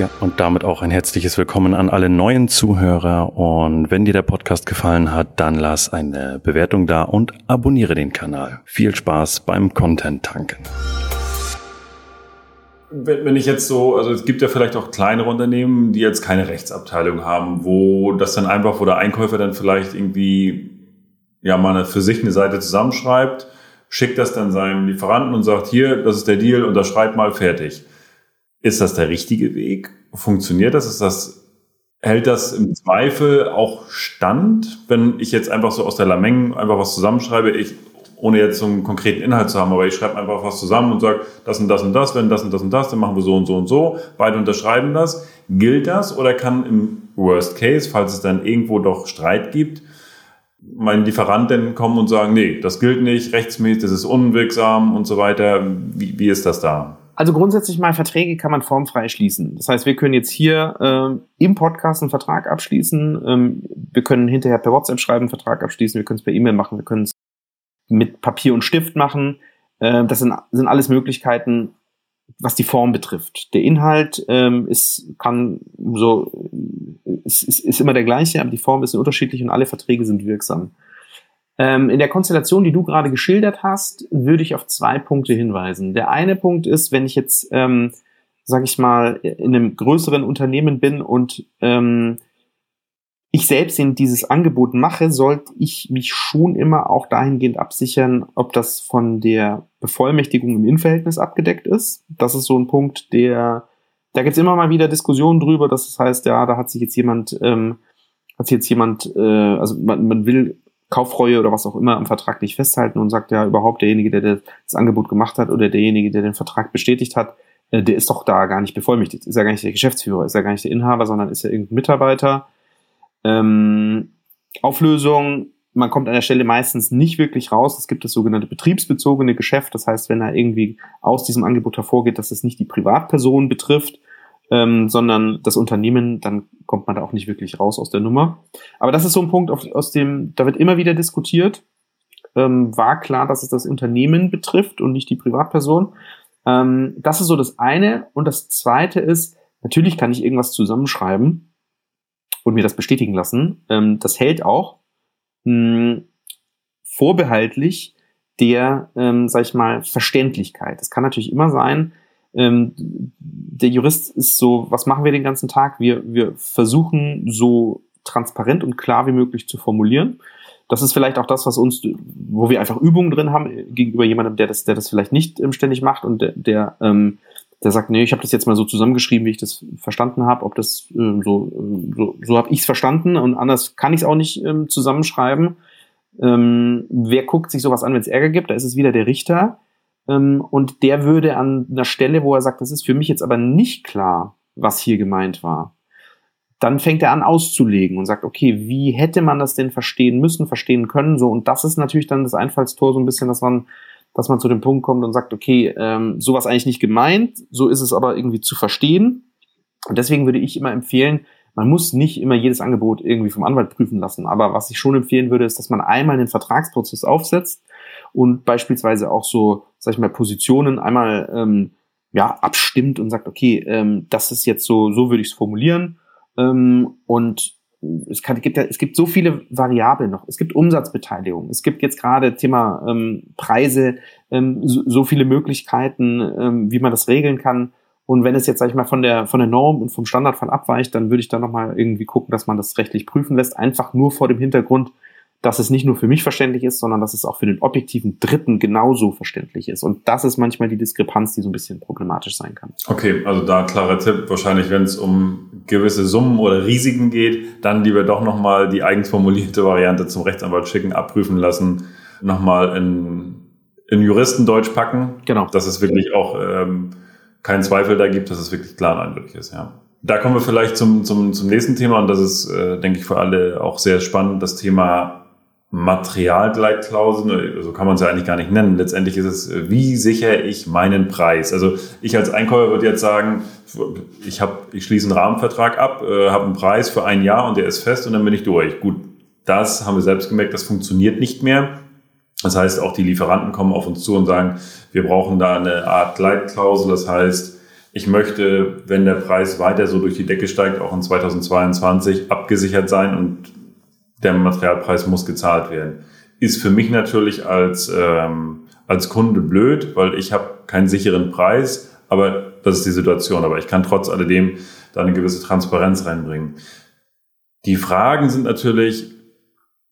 Ja, und damit auch ein herzliches Willkommen an alle neuen Zuhörer. Und wenn dir der Podcast gefallen hat, dann lass eine Bewertung da und abonniere den Kanal. Viel Spaß beim Content tanken. Wenn ich jetzt so, also es gibt ja vielleicht auch kleinere Unternehmen, die jetzt keine Rechtsabteilung haben, wo das dann einfach, wo der Einkäufer dann vielleicht irgendwie ja mal für sich eine Seite zusammenschreibt, schickt das dann seinem Lieferanten und sagt, hier, das ist der Deal, unterschreib mal fertig. Ist das der richtige Weg? Funktioniert das? Ist das, hält das im Zweifel auch stand, wenn ich jetzt einfach so aus der Lameng einfach was zusammenschreibe, ich, ohne jetzt so einen konkreten Inhalt zu haben, aber ich schreibe einfach was zusammen und sage, das und das und das, wenn das und das und das, dann machen wir so und so und so, beide unterschreiben das. Gilt das oder kann im Worst Case, falls es dann irgendwo doch Streit gibt, mein Lieferant denn kommen und sagen, nee, das gilt nicht, rechtsmäßig, das ist unwirksam und so weiter. Wie, wie ist das da? Also grundsätzlich mal Verträge kann man formfrei schließen. Das heißt, wir können jetzt hier ähm, im Podcast einen Vertrag abschließen. Ähm, wir können hinterher per WhatsApp schreiben, einen Vertrag abschließen. Wir können es per E-Mail machen. Wir können es mit Papier und Stift machen. Äh, das sind, sind alles Möglichkeiten, was die Form betrifft. Der Inhalt ähm, ist, kann so, ist, ist, ist immer der gleiche, aber die Form ist unterschiedlich und alle Verträge sind wirksam. Ähm, in der Konstellation, die du gerade geschildert hast, würde ich auf zwei Punkte hinweisen. Der eine Punkt ist, wenn ich jetzt, ähm, sage ich mal, in einem größeren Unternehmen bin und ähm, ich selbst in dieses Angebot mache, sollte ich mich schon immer auch dahingehend absichern, ob das von der Bevollmächtigung im Innenverhältnis abgedeckt ist. Das ist so ein Punkt, der, da gibt es immer mal wieder Diskussionen drüber, dass das heißt, ja, da hat sich jetzt jemand, ähm, hat jetzt jemand, äh, also man, man will Kaufreue oder was auch immer am Vertrag nicht festhalten und sagt ja überhaupt derjenige, der das Angebot gemacht hat oder derjenige, der den Vertrag bestätigt hat, äh, der ist doch da gar nicht bevollmächtigt, ist ja gar nicht der Geschäftsführer, ist ja gar nicht der Inhaber, sondern ist ja irgendein Mitarbeiter. Ähm, Auflösung, man kommt an der Stelle meistens nicht wirklich raus. Es gibt das sogenannte betriebsbezogene Geschäft. Das heißt, wenn da irgendwie aus diesem Angebot hervorgeht, dass es nicht die Privatperson betrifft, ähm, sondern das Unternehmen, dann kommt man da auch nicht wirklich raus aus der Nummer. Aber das ist so ein Punkt, auf, aus dem, da wird immer wieder diskutiert. Ähm, war klar, dass es das Unternehmen betrifft und nicht die Privatperson. Ähm, das ist so das eine. Und das zweite ist, natürlich kann ich irgendwas zusammenschreiben und mir das bestätigen lassen. Ähm, das hält auch mh, hm, vorbehaltlich der, ähm, sag ich mal, Verständlichkeit. Es kann natürlich immer sein, ähm, der Jurist ist so, was machen wir den ganzen Tag? Wir, wir versuchen so transparent und klar wie möglich zu formulieren. Das ist vielleicht auch das, was uns, wo wir einfach Übungen drin haben gegenüber jemandem, der das, der das vielleicht nicht ähm, ständig macht und der, der, ähm, der sagt, nee, ich habe das jetzt mal so zusammengeschrieben, wie ich das verstanden habe. Ob das ähm, so, so, so habe ich es verstanden und anders kann ich es auch nicht ähm, zusammenschreiben. Ähm, wer guckt sich sowas an, wenn es Ärger gibt? Da ist es wieder der Richter und der würde an einer Stelle, wo er sagt, das ist für mich jetzt aber nicht klar, was hier gemeint war, dann fängt er an auszulegen und sagt, okay, wie hätte man das denn verstehen müssen, verstehen können, so. Und das ist natürlich dann das Einfallstor so ein bisschen, dass man, dass man zu dem Punkt kommt und sagt, okay, ähm, sowas eigentlich nicht gemeint, so ist es aber irgendwie zu verstehen. Und deswegen würde ich immer empfehlen, man muss nicht immer jedes Angebot irgendwie vom Anwalt prüfen lassen. Aber was ich schon empfehlen würde, ist, dass man einmal einen Vertragsprozess aufsetzt und beispielsweise auch so, sag ich mal, Positionen einmal ähm, ja, abstimmt und sagt, okay, ähm, das ist jetzt so, so würde ich es formulieren. Ähm, und es, kann, gibt ja, es gibt so viele Variablen noch. Es gibt Umsatzbeteiligung. Es gibt jetzt gerade Thema ähm, Preise, ähm, so, so viele Möglichkeiten, ähm, wie man das regeln kann. Und wenn es jetzt, sag ich mal, von der, von der Norm und vom Standardfall abweicht, dann würde ich da nochmal irgendwie gucken, dass man das rechtlich prüfen lässt. Einfach nur vor dem Hintergrund, dass es nicht nur für mich verständlich ist, sondern dass es auch für den objektiven Dritten genauso verständlich ist. Und das ist manchmal die Diskrepanz, die so ein bisschen problematisch sein kann. Okay, also da klarer Tipp. Wahrscheinlich, wenn es um gewisse Summen oder Risiken geht, dann lieber doch nochmal die eigens formulierte Variante zum Rechtsanwalt schicken, abprüfen lassen, nochmal in, in Juristendeutsch packen. Genau. Dass es wirklich auch ähm, keinen Zweifel da gibt, dass es wirklich klar und eindeutig ist, ja. Da kommen wir vielleicht zum, zum, zum nächsten Thema und das ist, äh, denke ich, für alle auch sehr spannend, das Thema Materialgleitklauseln, so kann man es ja eigentlich gar nicht nennen. Letztendlich ist es, wie sichere ich meinen Preis? Also ich als Einkäufer würde jetzt sagen, ich, hab, ich schließe einen Rahmenvertrag ab, äh, habe einen Preis für ein Jahr und der ist fest und dann bin ich durch. Gut, das haben wir selbst gemerkt, das funktioniert nicht mehr. Das heißt, auch die Lieferanten kommen auf uns zu und sagen, wir brauchen da eine Art Gleitklausel. Das heißt, ich möchte, wenn der Preis weiter so durch die Decke steigt, auch in 2022 abgesichert sein und der Materialpreis muss gezahlt werden. Ist für mich natürlich als, ähm, als Kunde blöd, weil ich habe keinen sicheren Preis, aber das ist die Situation. Aber ich kann trotz alledem da eine gewisse Transparenz reinbringen. Die Fragen sind natürlich,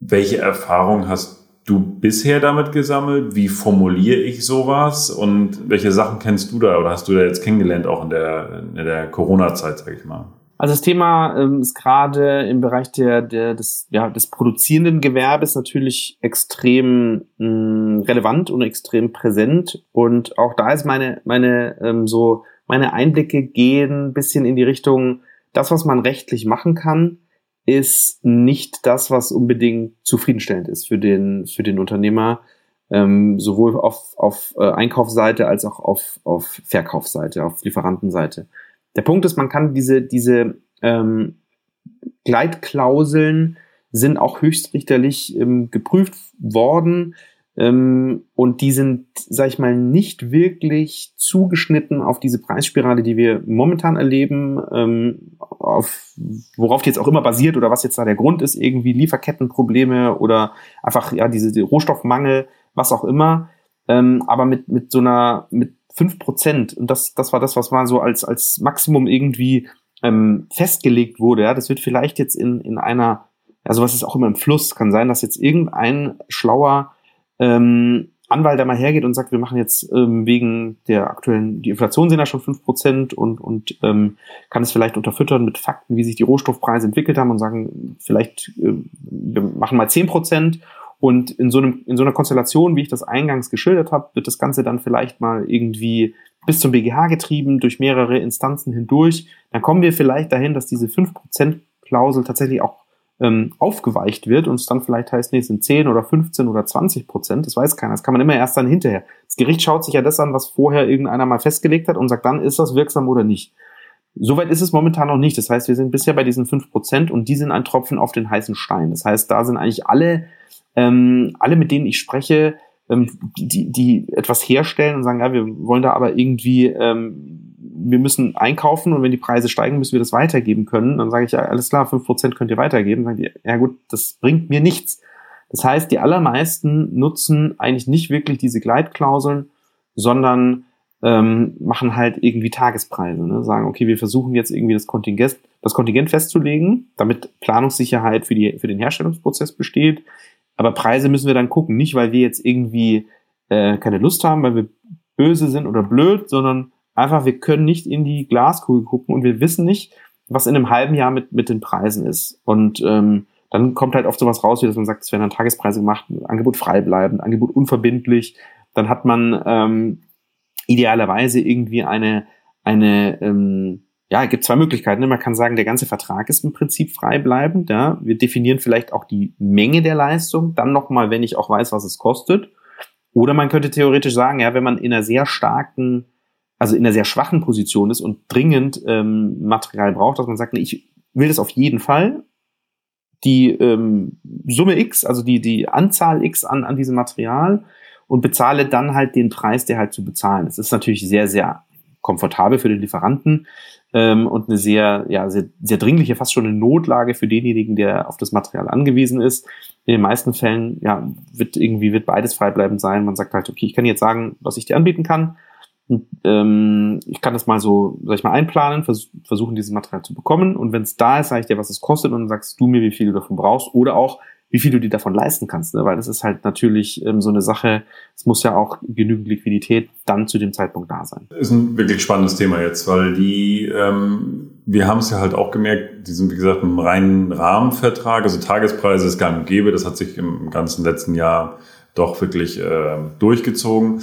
welche Erfahrung hast du bisher damit gesammelt? Wie formuliere ich sowas? Und welche Sachen kennst du da oder hast du da jetzt kennengelernt, auch in der, in der Corona-Zeit, sag ich mal? Also das Thema ähm, ist gerade im Bereich der, der, des, ja, des produzierenden Gewerbes natürlich extrem mh, relevant und extrem präsent. Und auch da ist meine, meine, ähm, so, meine Einblicke gehen ein bisschen in die Richtung, das, was man rechtlich machen kann, ist nicht das, was unbedingt zufriedenstellend ist für den, für den Unternehmer, ähm, sowohl auf, auf äh, Einkaufsseite als auch auf, auf Verkaufsseite, auf Lieferantenseite. Der Punkt ist, man kann diese, diese ähm, Gleitklauseln sind auch höchstrichterlich ähm, geprüft worden. Ähm, und die sind, sag ich mal, nicht wirklich zugeschnitten auf diese Preisspirale, die wir momentan erleben, ähm, auf, worauf die jetzt auch immer basiert oder was jetzt da der Grund ist, irgendwie Lieferkettenprobleme oder einfach ja diese die Rohstoffmangel, was auch immer. Ähm, aber mit, mit so einer, mit fünf Prozent, und das, das war das, was mal so als, als Maximum irgendwie ähm, festgelegt wurde, ja, das wird vielleicht jetzt in, in einer, also was ist auch immer im Fluss, kann sein, dass jetzt irgendein schlauer ähm, Anwalt, der mal hergeht und sagt, wir machen jetzt ähm, wegen der aktuellen, die Inflation sind ja schon fünf Prozent und, und ähm, kann es vielleicht unterfüttern mit Fakten, wie sich die Rohstoffpreise entwickelt haben und sagen, vielleicht äh, wir machen mal zehn Prozent und in so, einem, in so einer Konstellation, wie ich das eingangs geschildert habe, wird das Ganze dann vielleicht mal irgendwie bis zum BGH getrieben, durch mehrere Instanzen hindurch. Dann kommen wir vielleicht dahin, dass diese fünf Prozent Klausel tatsächlich auch ähm, aufgeweicht wird und es dann vielleicht heißt, nee, es sind 10 oder 15 oder 20 Prozent, das weiß keiner. Das kann man immer erst dann hinterher. Das Gericht schaut sich ja das an, was vorher irgendeiner mal festgelegt hat und sagt dann, ist das wirksam oder nicht. Soweit ist es momentan noch nicht. Das heißt, wir sind bisher bei diesen 5 Prozent und die sind ein Tropfen auf den heißen Stein. Das heißt, da sind eigentlich alle, ähm, alle, mit denen ich spreche, ähm, die, die etwas herstellen und sagen, ja, wir wollen da aber irgendwie ähm, wir müssen einkaufen und wenn die Preise steigen, müssen wir das weitergeben können. Dann sage ich, ja, alles klar, fünf Prozent könnt ihr weitergeben. Dann sagen die, ja gut, das bringt mir nichts. Das heißt, die allermeisten nutzen eigentlich nicht wirklich diese Gleitklauseln, sondern ähm, machen halt irgendwie Tagespreise. Ne? Sagen, okay, wir versuchen jetzt irgendwie das Kontingent, das Kontingent festzulegen, damit Planungssicherheit für, die, für den Herstellungsprozess besteht. Aber Preise müssen wir dann gucken, nicht weil wir jetzt irgendwie äh, keine Lust haben, weil wir böse sind oder blöd, sondern einfach, wir können nicht in die Glaskugel gucken und wir wissen nicht, was in einem halben Jahr mit, mit den Preisen ist. Und ähm, dann kommt halt oft sowas raus, wie dass man sagt, es werden dann Tagespreise gemacht, Angebot frei bleiben, Angebot unverbindlich. Dann hat man ähm, idealerweise irgendwie eine, eine ähm, ja, es gibt zwei Möglichkeiten. Ne? Man kann sagen, der ganze Vertrag ist im Prinzip frei bleibend. Ja? Wir definieren vielleicht auch die Menge der Leistung, dann nochmal, wenn ich auch weiß, was es kostet. Oder man könnte theoretisch sagen, ja, wenn man in einer sehr starken also in einer sehr schwachen Position ist und dringend ähm, Material braucht, dass man sagt, nee, ich will das auf jeden Fall. Die ähm, Summe X, also die, die Anzahl X an, an diesem Material und bezahle dann halt den Preis, der halt zu bezahlen ist. Das ist natürlich sehr, sehr komfortabel für den Lieferanten ähm, und eine sehr, ja, sehr, sehr dringliche, fast schon eine Notlage für denjenigen, der auf das Material angewiesen ist. In den meisten Fällen, ja, wird irgendwie, wird beides freibleibend sein. Man sagt halt, okay, ich kann jetzt sagen, was ich dir anbieten kann ähm, ich kann das mal so, sag ich mal, einplanen, vers versuchen, dieses Material zu bekommen. Und wenn es da ist, sage ich dir, was es kostet und dann sagst du mir, wie viel du davon brauchst oder auch, wie viel du dir davon leisten kannst. Ne? Weil das ist halt natürlich ähm, so eine Sache, es muss ja auch genügend Liquidität dann zu dem Zeitpunkt da sein. Ist ein wirklich spannendes Thema jetzt, weil die, ähm, wir haben es ja halt auch gemerkt, die sind wie gesagt im reinen Rahmenvertrag, also Tagespreise ist gar nicht gäbe, das hat sich im ganzen letzten Jahr doch wirklich äh, durchgezogen.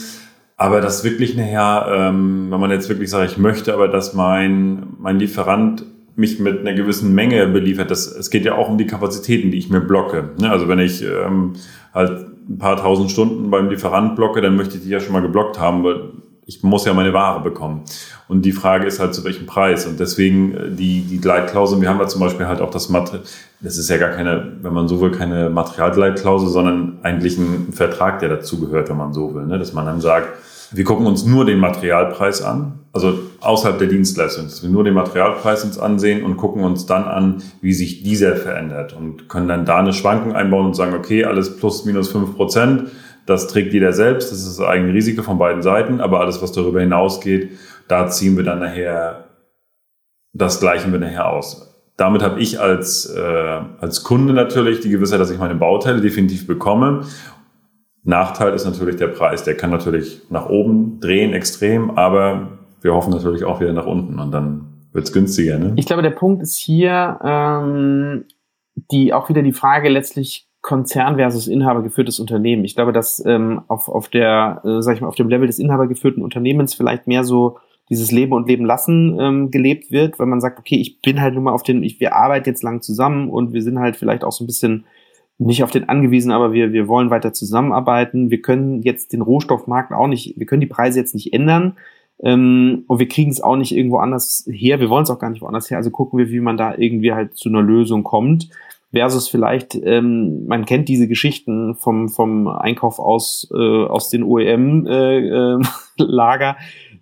Aber das wirklich nachher, ähm, wenn man jetzt wirklich sagt, ich möchte aber, dass mein, mein Lieferant mich mit einer gewissen Menge beliefert, das, es geht ja auch um die Kapazitäten, die ich mir blocke. Ne? Also wenn ich ähm, halt ein paar tausend Stunden beim Lieferant blocke, dann möchte ich die ja schon mal geblockt haben, weil ich muss ja meine Ware bekommen. Und die Frage ist halt, zu welchem Preis. Und deswegen äh, die, die Gleitklausel, wir haben da zum Beispiel halt auch das Material, das ist ja gar keine, wenn man so will, keine Materialgleitklausel, sondern eigentlich ein Vertrag, der dazugehört, wenn man so will. Ne? Dass man dann sagt, wir gucken uns nur den Materialpreis an, also außerhalb der Dienstleistung, dass wir nur den Materialpreis uns ansehen und gucken uns dann an, wie sich dieser verändert und können dann da eine Schwankung einbauen und sagen, okay, alles plus minus fünf Prozent das trägt jeder selbst, das ist das eigene Risiko von beiden Seiten, aber alles, was darüber hinausgeht, da ziehen wir dann nachher, das gleichen wir nachher aus. Damit habe ich als, äh, als Kunde natürlich die Gewissheit, dass ich meine Bauteile definitiv bekomme. Nachteil ist natürlich der Preis. Der kann natürlich nach oben drehen, extrem, aber wir hoffen natürlich auch wieder nach unten und dann wird's günstiger. Ne? Ich glaube, der Punkt ist hier ähm, die auch wieder die Frage letztlich Konzern versus inhabergeführtes Unternehmen. Ich glaube, dass ähm, auf, auf der, äh, sag ich mal, auf dem Level des inhabergeführten Unternehmens vielleicht mehr so dieses Leben und Leben lassen ähm, gelebt wird, weil man sagt, okay, ich bin halt nur mal auf den, ich, wir arbeiten jetzt lang zusammen und wir sind halt vielleicht auch so ein bisschen nicht auf den angewiesen, aber wir, wir wollen weiter zusammenarbeiten. Wir können jetzt den Rohstoffmarkt auch nicht, wir können die Preise jetzt nicht ändern. Ähm, und wir kriegen es auch nicht irgendwo anders her. Wir wollen es auch gar nicht woanders her. Also gucken wir, wie man da irgendwie halt zu einer Lösung kommt versus vielleicht, ähm, man kennt diese Geschichten vom, vom Einkauf aus, äh, aus den OEM-Lager, äh, äh,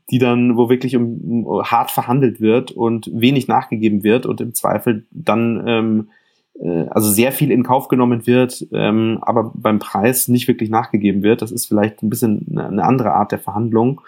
die dann, wo wirklich um, um, hart verhandelt wird und wenig nachgegeben wird und im Zweifel dann ähm, äh, also sehr viel in Kauf genommen wird, ähm, aber beim Preis nicht wirklich nachgegeben wird. Das ist vielleicht ein bisschen eine andere Art der Verhandlung.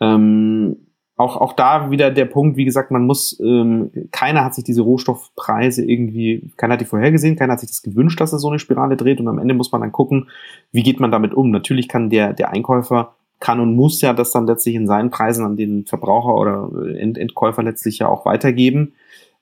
Ähm, auch, auch da wieder der Punkt, wie gesagt, man muss, ähm, keiner hat sich diese Rohstoffpreise irgendwie, keiner hat die vorhergesehen, keiner hat sich das gewünscht, dass er so eine Spirale dreht und am Ende muss man dann gucken, wie geht man damit um. Natürlich kann der, der Einkäufer kann und muss ja das dann letztlich in seinen Preisen an den Verbraucher oder End Endkäufer letztlich ja auch weitergeben.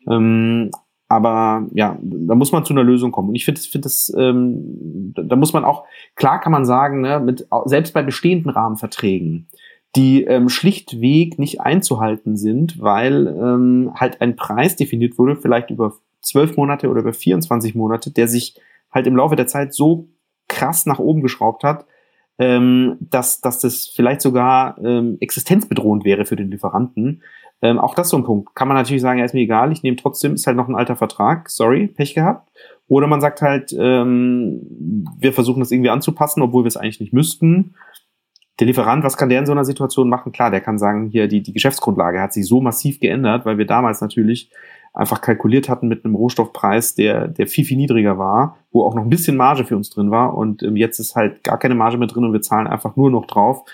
Ähm, aber ja, da muss man zu einer Lösung kommen. Und ich finde, finde das, ähm, da muss man auch, klar kann man sagen, ne, mit, selbst bei bestehenden Rahmenverträgen, die ähm, schlichtweg nicht einzuhalten sind, weil ähm, halt ein Preis definiert wurde, vielleicht über zwölf Monate oder über 24 Monate, der sich halt im Laufe der Zeit so krass nach oben geschraubt hat, ähm, dass, dass das vielleicht sogar ähm, existenzbedrohend wäre für den Lieferanten. Ähm, auch das so ein Punkt. Kann man natürlich sagen, ja, ist mir egal, ich nehme trotzdem, ist halt noch ein alter Vertrag, sorry, Pech gehabt. Oder man sagt halt, ähm, wir versuchen das irgendwie anzupassen, obwohl wir es eigentlich nicht müssten der Lieferant, was kann der in so einer Situation machen? Klar, der kann sagen, hier die, die Geschäftsgrundlage hat sich so massiv geändert, weil wir damals natürlich einfach kalkuliert hatten mit einem Rohstoffpreis, der, der viel, viel niedriger war, wo auch noch ein bisschen Marge für uns drin war. Und ähm, jetzt ist halt gar keine Marge mehr drin und wir zahlen einfach nur noch drauf.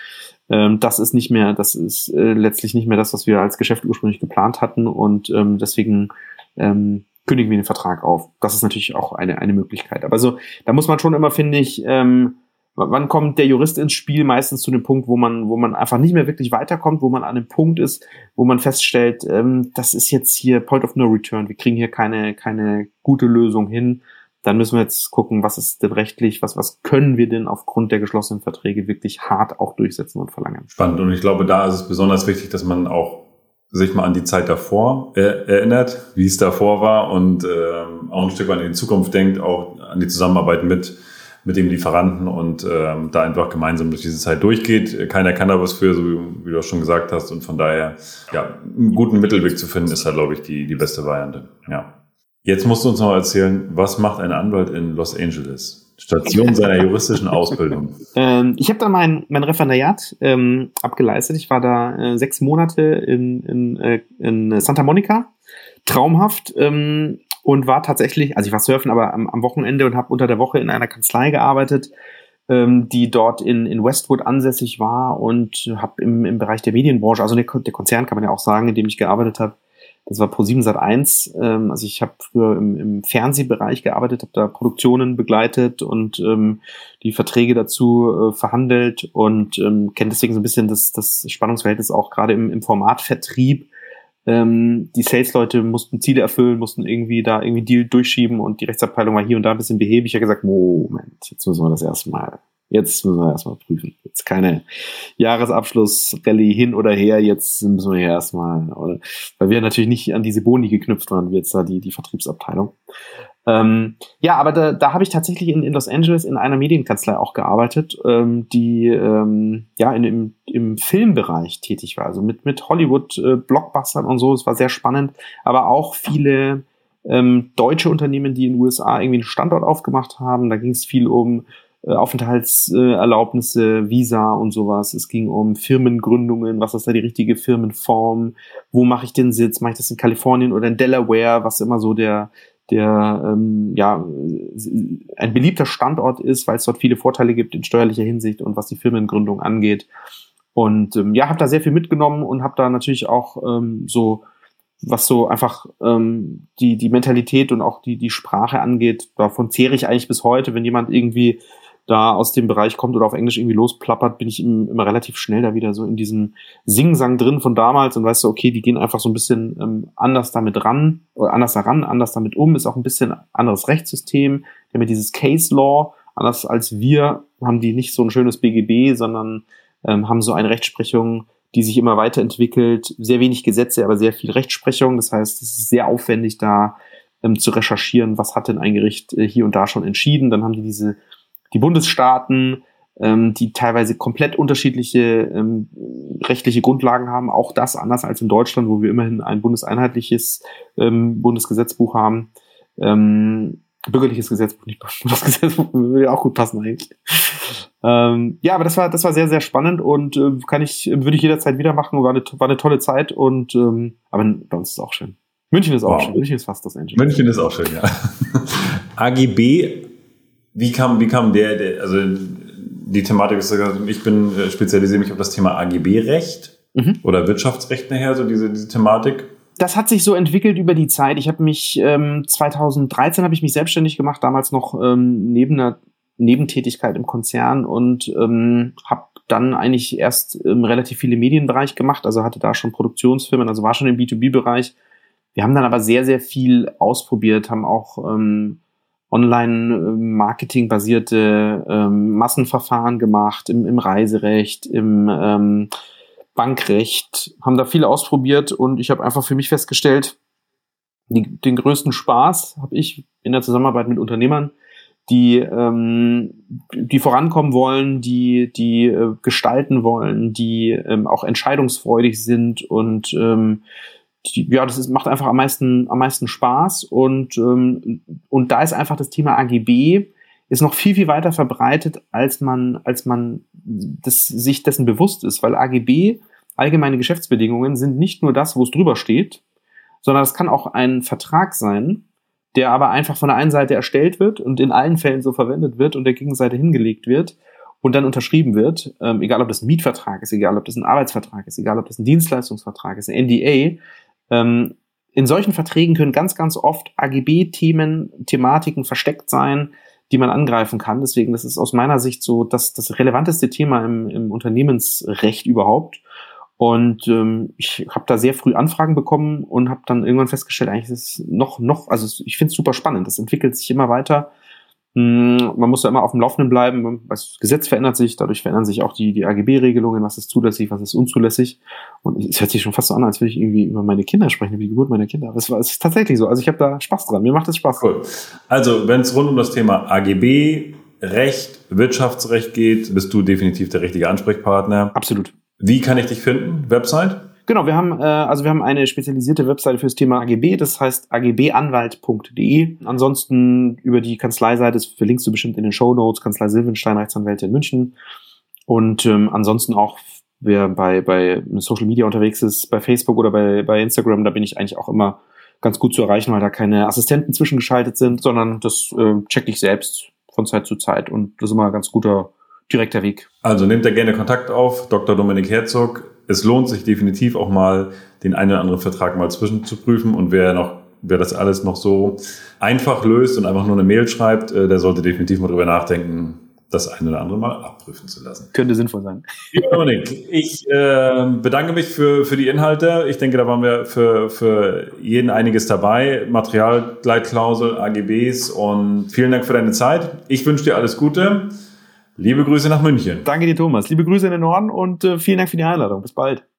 Ähm, das ist nicht mehr, das ist äh, letztlich nicht mehr das, was wir als Geschäft ursprünglich geplant hatten. Und ähm, deswegen ähm, kündigen wir den Vertrag auf. Das ist natürlich auch eine, eine Möglichkeit. Aber so, da muss man schon immer, finde ich, ähm, wann kommt der Jurist ins Spiel? Meistens zu dem Punkt, wo man, wo man einfach nicht mehr wirklich weiterkommt, wo man an einem Punkt ist, wo man feststellt, ähm, das ist jetzt hier Point of No Return. Wir kriegen hier keine, keine gute Lösung hin. Dann müssen wir jetzt gucken, was ist denn rechtlich, was, was können wir denn aufgrund der geschlossenen Verträge wirklich hart auch durchsetzen und verlangen. Spannend. Und ich glaube, da ist es besonders wichtig, dass man auch sich mal an die Zeit davor äh, erinnert, wie es davor war und ähm, auch ein Stück weit in die Zukunft denkt, auch an die Zusammenarbeit mit mit dem Lieferanten und ähm, da einfach gemeinsam durch diese Zeit durchgeht. Keiner kann da was für, so wie du auch schon gesagt hast. Und von daher, ja, einen guten Mittelweg zu finden, ist halt, glaube ich, die, die beste Variante. Ja. Jetzt musst du uns noch erzählen, was macht ein Anwalt in Los Angeles? Station seiner juristischen Ausbildung. Ähm, ich habe da mein, mein Referendariat ähm, abgeleistet. Ich war da äh, sechs Monate in, in, äh, in Santa Monica. Traumhaft. Ähm, und war tatsächlich, also ich war surfen, aber am, am Wochenende und habe unter der Woche in einer Kanzlei gearbeitet, ähm, die dort in, in Westwood ansässig war und habe im, im Bereich der Medienbranche, also der, der Konzern kann man ja auch sagen, in dem ich gearbeitet habe, das war Pro7 Sat 1. Ähm, also ich habe früher im, im Fernsehbereich gearbeitet, habe da Produktionen begleitet und ähm, die Verträge dazu äh, verhandelt und ähm, kenne deswegen so ein bisschen das, das Spannungsverhältnis auch gerade im, im Formatvertrieb ähm, die Sales-Leute mussten Ziele erfüllen, mussten irgendwie da irgendwie Deal durchschieben und die Rechtsabteilung war hier und da ein bisschen behäbig. Ich habe gesagt, Moment, jetzt müssen wir das erstmal, jetzt müssen wir erstmal prüfen. Jetzt keine Jahresabschluss-Rallye hin oder her, jetzt müssen wir hier erstmal, weil wir natürlich nicht an diese Boni geknüpft waren, wie jetzt da die, die Vertriebsabteilung. Ähm, ja, aber da, da habe ich tatsächlich in, in Los Angeles in einer Medienkanzlei auch gearbeitet, ähm, die ähm, ja in, in im Filmbereich tätig war, also mit, mit Hollywood-Blockbustern äh, und so. Es war sehr spannend, aber auch viele ähm, deutsche Unternehmen, die in den USA irgendwie einen Standort aufgemacht haben. Da ging es viel um Aufenthaltserlaubnisse, äh, Visa und sowas. Es ging um Firmengründungen, was ist da die richtige Firmenform, wo mache ich den Sitz, mache ich das in Kalifornien oder in Delaware, was immer so der der ähm, ja ein beliebter Standort ist, weil es dort viele Vorteile gibt in steuerlicher Hinsicht und was die Firmengründung angeht. Und ähm, ja, habe da sehr viel mitgenommen und habe da natürlich auch ähm, so was so einfach ähm, die die Mentalität und auch die die Sprache angeht, davon zehre ich eigentlich bis heute, wenn jemand irgendwie da aus dem Bereich kommt oder auf Englisch irgendwie losplappert, bin ich immer relativ schnell da wieder so in diesem Singsang drin von damals und weißt du, okay, die gehen einfach so ein bisschen ähm, anders damit ran, oder anders daran, anders damit um, ist auch ein bisschen anderes Rechtssystem, ja dieses Case Law, anders als wir haben die nicht so ein schönes BGB, sondern ähm, haben so eine Rechtsprechung, die sich immer weiterentwickelt, sehr wenig Gesetze, aber sehr viel Rechtsprechung, das heißt, es ist sehr aufwendig da ähm, zu recherchieren, was hat denn ein Gericht äh, hier und da schon entschieden, dann haben die diese die Bundesstaaten, ähm, die teilweise komplett unterschiedliche ähm, rechtliche Grundlagen haben. Auch das anders als in Deutschland, wo wir immerhin ein bundeseinheitliches ähm, Bundesgesetzbuch haben. Ähm, bürgerliches Gesetzbuch, nicht Bundesgesetzbuch, würde ja auch gut passen eigentlich. ähm, ja, aber das war, das war sehr, sehr spannend und äh, kann ich, würde ich jederzeit wieder machen. War eine, war eine tolle Zeit und ähm, aber bei uns ist es auch schön. München ist auch wow. schön. München ist fast das Engine. München ist auch schön, ja. AGB wie kam, wie kam der, der also die Thematik ist, ich bin äh, spezialisiere mich auf das Thema AGB-Recht mhm. oder Wirtschaftsrecht nachher, so diese, diese Thematik. Das hat sich so entwickelt über die Zeit. Ich habe mich ähm, 2013 habe ich mich selbstständig gemacht, damals noch ähm, neben einer Nebentätigkeit im Konzern und ähm, habe dann eigentlich erst ähm, relativ viele Medienbereich gemacht, also hatte da schon Produktionsfirmen, also war schon im B2B-Bereich. Wir haben dann aber sehr, sehr viel ausprobiert, haben auch ähm, Online-Marketing-basierte ähm, Massenverfahren gemacht im, im Reiserecht, im ähm, Bankrecht, haben da viel ausprobiert und ich habe einfach für mich festgestellt, die, den größten Spaß habe ich in der Zusammenarbeit mit Unternehmern, die, ähm, die vorankommen wollen, die, die äh, gestalten wollen, die ähm, auch entscheidungsfreudig sind und ähm, ja, das ist, macht einfach am meisten, am meisten Spaß und, ähm, und da ist einfach das Thema AGB ist noch viel, viel weiter verbreitet, als man, als man das, sich dessen bewusst ist, weil AGB, allgemeine Geschäftsbedingungen, sind nicht nur das, wo es drüber steht, sondern es kann auch ein Vertrag sein, der aber einfach von der einen Seite erstellt wird und in allen Fällen so verwendet wird und der Gegenseite hingelegt wird und dann unterschrieben wird, ähm, egal ob das ein Mietvertrag ist, egal ob das ein Arbeitsvertrag ist, egal ob das ein Dienstleistungsvertrag ist, ein NDA, ähm, in solchen Verträgen können ganz, ganz oft AGB-Themen, Thematiken versteckt sein, die man angreifen kann. Deswegen, das ist aus meiner Sicht so das, das relevanteste Thema im, im Unternehmensrecht überhaupt. Und ähm, ich habe da sehr früh Anfragen bekommen und habe dann irgendwann festgestellt, eigentlich ist es noch, noch, also ich finde es super spannend. Es entwickelt sich immer weiter. Hm, man muss ja immer auf dem Laufenden bleiben. Das Gesetz verändert sich, dadurch verändern sich auch die, die AGB-Regelungen, was ist zulässig, was ist unzulässig. Und es hört sich schon fast so an, als würde ich irgendwie über meine Kinder sprechen, über die Geburt meiner Kinder. Aber es, war, es ist tatsächlich so. Also ich habe da Spaß dran. Mir macht es Spaß. Cool. Also, wenn es rund um das Thema AGB, Recht, Wirtschaftsrecht geht, bist du definitiv der richtige Ansprechpartner. Absolut. Wie kann ich dich finden? Website? Genau, wir haben äh, also wir haben eine spezialisierte Webseite für das Thema AGB, das heißt agbanwalt.de. Ansonsten über die Kanzleiseite, das verlinkst du bestimmt in den Show Notes, Kanzlei Silvenstein, Rechtsanwälte in München. Und ähm, ansonsten auch, wer bei, bei Social Media unterwegs ist, bei Facebook oder bei, bei Instagram, da bin ich eigentlich auch immer ganz gut zu erreichen, weil da keine Assistenten zwischengeschaltet sind, sondern das äh, check ich selbst von Zeit zu Zeit und das ist immer ein ganz guter direkter Weg. Also nehmt da gerne Kontakt auf, Dr. Dominik Herzog es lohnt sich definitiv auch mal, den einen oder anderen Vertrag mal zwischen zu prüfen. Und wer noch, wer das alles noch so einfach löst und einfach nur eine Mail schreibt, äh, der sollte definitiv mal drüber nachdenken, das eine oder andere mal abprüfen zu lassen. Könnte sinnvoll sein. Ich äh, bedanke mich für, für die Inhalte. Ich denke, da waren wir für, für jeden einiges dabei. Materialgleitklausel, AGBs und vielen Dank für deine Zeit. Ich wünsche dir alles Gute. Liebe Grüße nach München. Danke dir, Thomas. Liebe Grüße in den Norden und äh, vielen Dank für die Einladung. Bis bald.